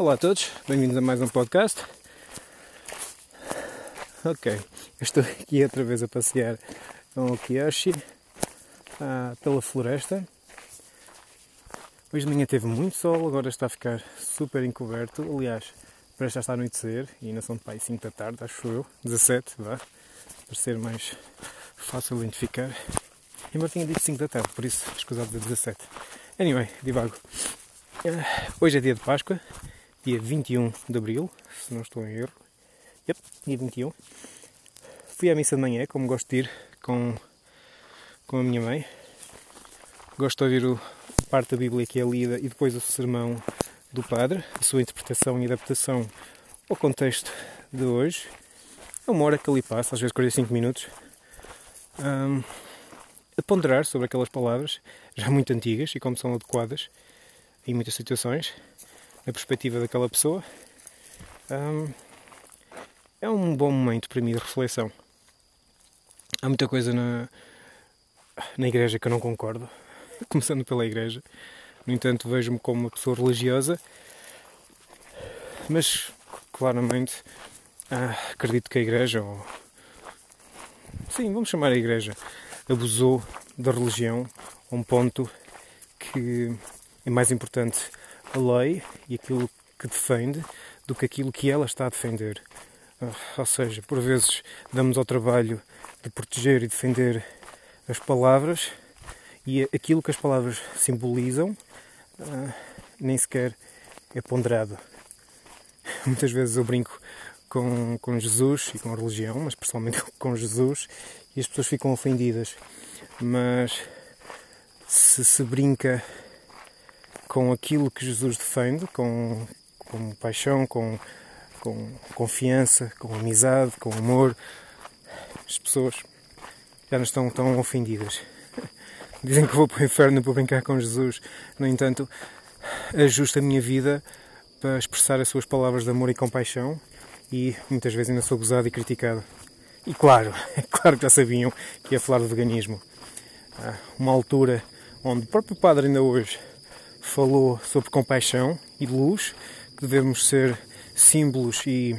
Olá a todos, bem-vindos a mais um podcast. Ok, eu estou aqui outra vez a passear com o Kiyoshi ah, pela floresta. Hoje de manhã teve muito sol, agora está a ficar super encoberto. Aliás, parece já está a anoitecer e ainda são de pai 5 da tarde, acho eu, 17, vá, para ser mais fácil de identificar. Embora tinha dito 5 da tarde, por isso escusado de 17. Anyway, divago. Uh, hoje é dia de Páscoa, dia 21 de Abril, se não estou em erro. Yep, dia 21. Fui à missa de manhã, como gosto de ir com, com a minha mãe. Gosto de ouvir o, parte da Bíblia que é lida e depois o sermão do padre, a sua interpretação e adaptação ao contexto de hoje. É uma hora que ali passa, às vezes 45 minutos. Um, a ponderar sobre aquelas palavras, já muito antigas e como são adequadas em muitas situações, na perspectiva daquela pessoa. É um bom momento para mim de reflexão. Há muita coisa na, na igreja que eu não concordo, começando pela igreja. No entanto, vejo-me como uma pessoa religiosa, mas claramente ah, acredito que a igreja, ou sim, vamos chamar a igreja, abusou da religião a um ponto que é mais importante a lei e aquilo que defende do que aquilo que ela está a defender. Ah, ou seja, por vezes damos ao trabalho de proteger e defender as palavras e aquilo que as palavras simbolizam ah, nem sequer é ponderado. Muitas vezes eu brinco com, com Jesus e com a religião, mas pessoalmente com Jesus, e as pessoas ficam ofendidas. Mas se se brinca com aquilo que Jesus defende, com, com paixão, com, com confiança, com amizade, com amor, as pessoas já não estão tão ofendidas. Dizem que vou para o inferno para brincar com Jesus, no entanto, ajusto a minha vida para expressar as suas palavras de amor e compaixão e muitas vezes ainda sou gozado e criticado. E claro, é claro que já sabiam que ia falar de veganismo. Uma altura onde o próprio padre ainda hoje falou sobre compaixão e luz, que devemos ser símbolos e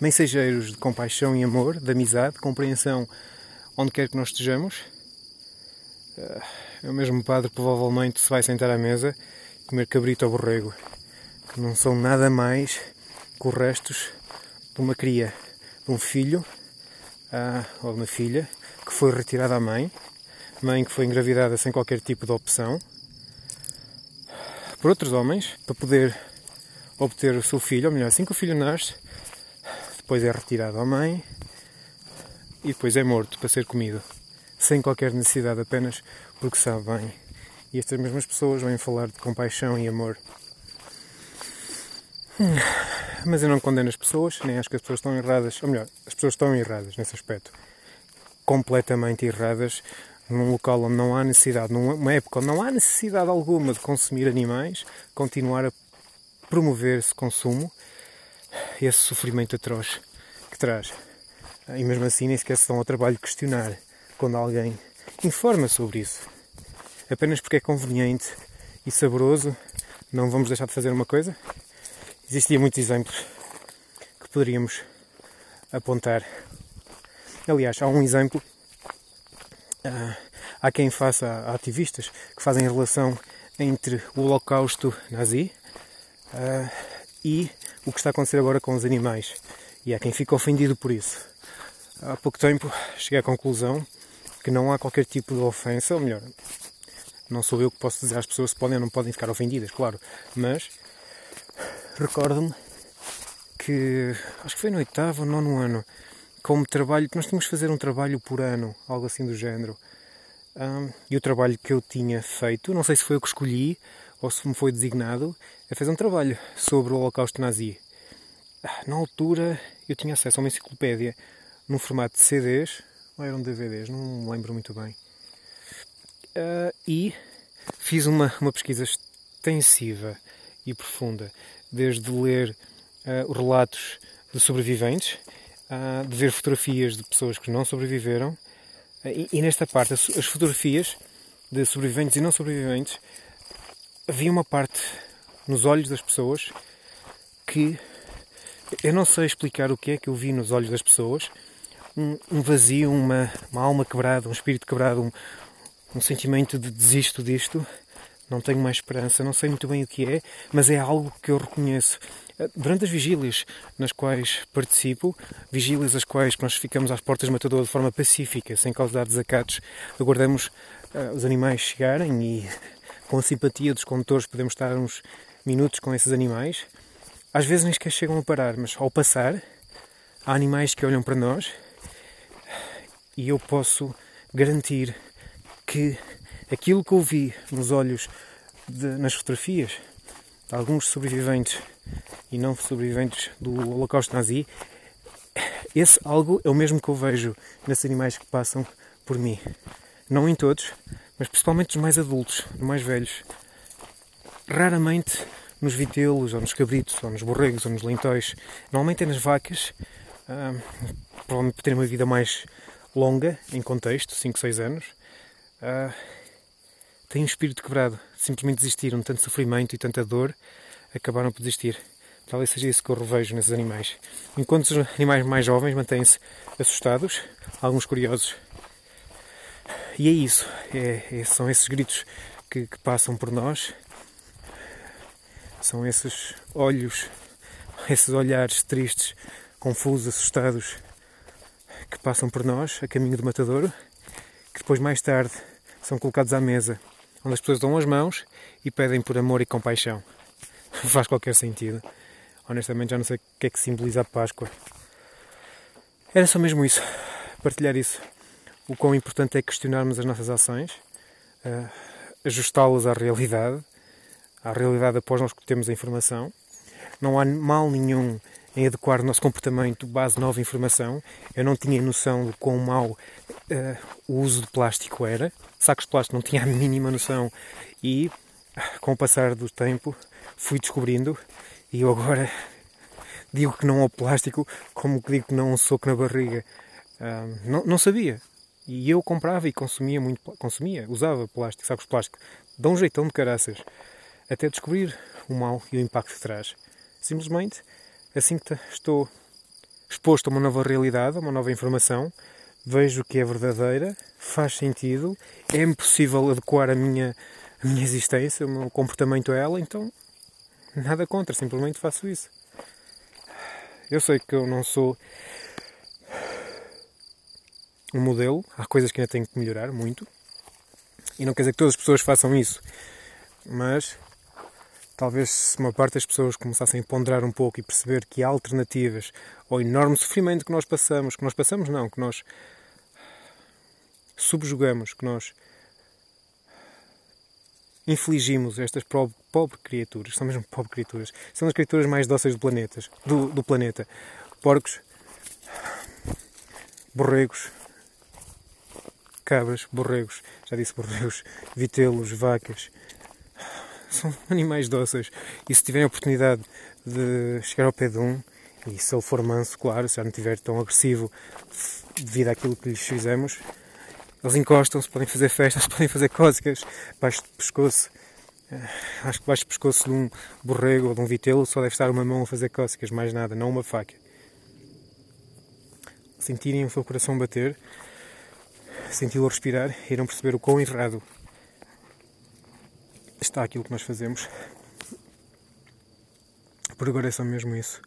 mensageiros de compaixão e amor, de amizade, de compreensão, onde quer que nós estejamos. É o mesmo padre provavelmente se vai sentar à mesa e comer cabrito ou borrego, que não são nada mais com restos de uma cria, de um filho ah, ou de uma filha que foi retirada à mãe, mãe que foi engravidada sem qualquer tipo de opção, por outros homens, para poder obter o seu filho, ou melhor, assim que o filho nasce, depois é retirado à mãe e depois é morto para ser comido, sem qualquer necessidade, apenas porque sabe bem. E estas mesmas pessoas vêm falar de compaixão e amor. Mas eu não condeno as pessoas, nem acho que as pessoas estão erradas. Ou melhor, as pessoas estão erradas nesse aspecto. Completamente erradas num local onde não há necessidade, numa época onde não há necessidade alguma de consumir animais, continuar a promover esse consumo, esse sofrimento atroz que traz. E mesmo assim nem sequer se dão ao trabalho de questionar quando alguém informa sobre isso. Apenas porque é conveniente e saboroso, não vamos deixar de fazer uma coisa? Existiam muitos exemplos que poderíamos apontar. Aliás, há um exemplo. Uh, há quem faça, há ativistas que fazem relação entre o holocausto nazi uh, e o que está a acontecer agora com os animais. E há quem fica ofendido por isso. Há pouco tempo cheguei à conclusão que não há qualquer tipo de ofensa, ou melhor, não sou eu que posso dizer às pessoas se podem ou não podem ficar ofendidas, claro, mas recordo-me que acho que foi no oitavo ou nono ano, como trabalho, nós tínhamos que fazer um trabalho por ano, algo assim do género. Um, e o trabalho que eu tinha feito, não sei se foi o que escolhi ou se me foi designado, é fazer um trabalho sobre o Holocausto Nazi. Ah, na altura eu tinha acesso a uma enciclopédia num formato de CDs, ou eram DVDs, não me lembro muito bem. Uh, e fiz uma, uma pesquisa extensiva e profunda desde ler uh, relatos de sobreviventes, de ver fotografias de pessoas que não sobreviveram, uh, e, e, nesta parte, as, as, fotografias de sobreviventes e não sobreviventes, havia uma parte nos olhos das pessoas que eu não sei explicar o que é que eu vi nos olhos das pessoas. Um, um vazio, uma, uma, alma quebrada, um espírito quebrado, um, um sentimento de desisto disto, não tenho mais esperança, não sei muito bem o que é, mas é algo que eu reconheço. Durante as vigílias nas quais participo, vigílias as quais nós ficamos às portas do matador de forma pacífica, sem causar desacatos, aguardamos uh, os animais chegarem e, com a simpatia dos condutores, podemos estar uns minutos com esses animais. Às vezes nem sequer chegam a parar, mas ao passar, há animais que olham para nós e eu posso garantir que aquilo que eu vi nos olhos de, nas fotografias alguns sobreviventes e não sobreviventes do Holocausto Nazi, esse algo é o mesmo que eu vejo nesses animais que passam por mim. Não em todos, mas principalmente os mais adultos, os mais velhos. Raramente nos vitelos, ou nos cabritos, ou nos borregos, ou nos lentóis. Normalmente é nas vacas, ah, provavelmente terem uma vida mais longa, em contexto, 5, 6 anos. Ah, têm um espírito quebrado, simplesmente desistiram de tanto sofrimento e tanta dor, acabaram por desistir. Talvez seja isso que eu revejo nesses animais. Enquanto os animais mais jovens mantêm-se assustados, alguns curiosos. E é isso, é, é, são esses gritos que, que passam por nós, são esses olhos, esses olhares tristes, confusos, assustados, que passam por nós a caminho do matadouro, que depois mais tarde são colocados à mesa onde as pessoas dão as mãos e pedem por amor e compaixão. Faz qualquer sentido. Honestamente, já não sei o que é que simboliza a Páscoa. Era só mesmo isso, partilhar isso. O quão importante é questionarmos as nossas ações, uh, ajustá-las à realidade, à realidade após nós temos a informação. Não há mal nenhum em adequar o nosso comportamento base nova informação. Eu não tinha noção de quão mau uh, o uso de plástico era. Sacos de plástico não tinha a mínima noção e, com o passar do tempo, fui descobrindo e eu agora digo que não ao plástico como que digo que não ao soco na barriga. Uh, não, não sabia. E eu comprava e consumia muito, consumia, usava plástico, sacos de plástico. Dá um jeitão de caraças. Até descobrir o mal e o impacto que traz. Simplesmente assim que estou exposto a uma nova realidade, a uma nova informação, vejo que é verdadeira, faz sentido, é possível adequar a minha, a minha existência, o meu comportamento a ela, então nada contra, simplesmente faço isso. Eu sei que eu não sou um modelo, há coisas que ainda tenho que melhorar muito, e não quer dizer que todas as pessoas façam isso, mas talvez se uma parte das pessoas começassem a ponderar um pouco e perceber que há alternativas ao enorme sofrimento que nós passamos, que nós passamos não, que nós subjugamos, que nós infligimos estas pobres pobre criaturas, são mesmo pobres criaturas, são as criaturas mais dóceis do, planetas, do, do planeta. Porcos, borregos, cabras, borregos, já disse borregos, vitelos, vacas, são animais dóceis. E se tiverem a oportunidade de chegar ao pé de um, e se ele for manso, claro, se já não estiver tão agressivo devido àquilo que lhes fizemos, eles encostam-se, podem fazer festas, podem fazer cócegas baixo do pescoço. Eh, acho que baixo do pescoço de um borrego ou de um vitelo só deve estar uma mão a fazer cócegas, mais nada, não uma faca. Sentirem o seu coração bater, senti-lo respirar, irão perceber o quão errado está aquilo que nós fazemos. Por agora é só mesmo isso.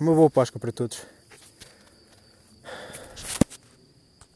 Uma boa Páscoa para todos.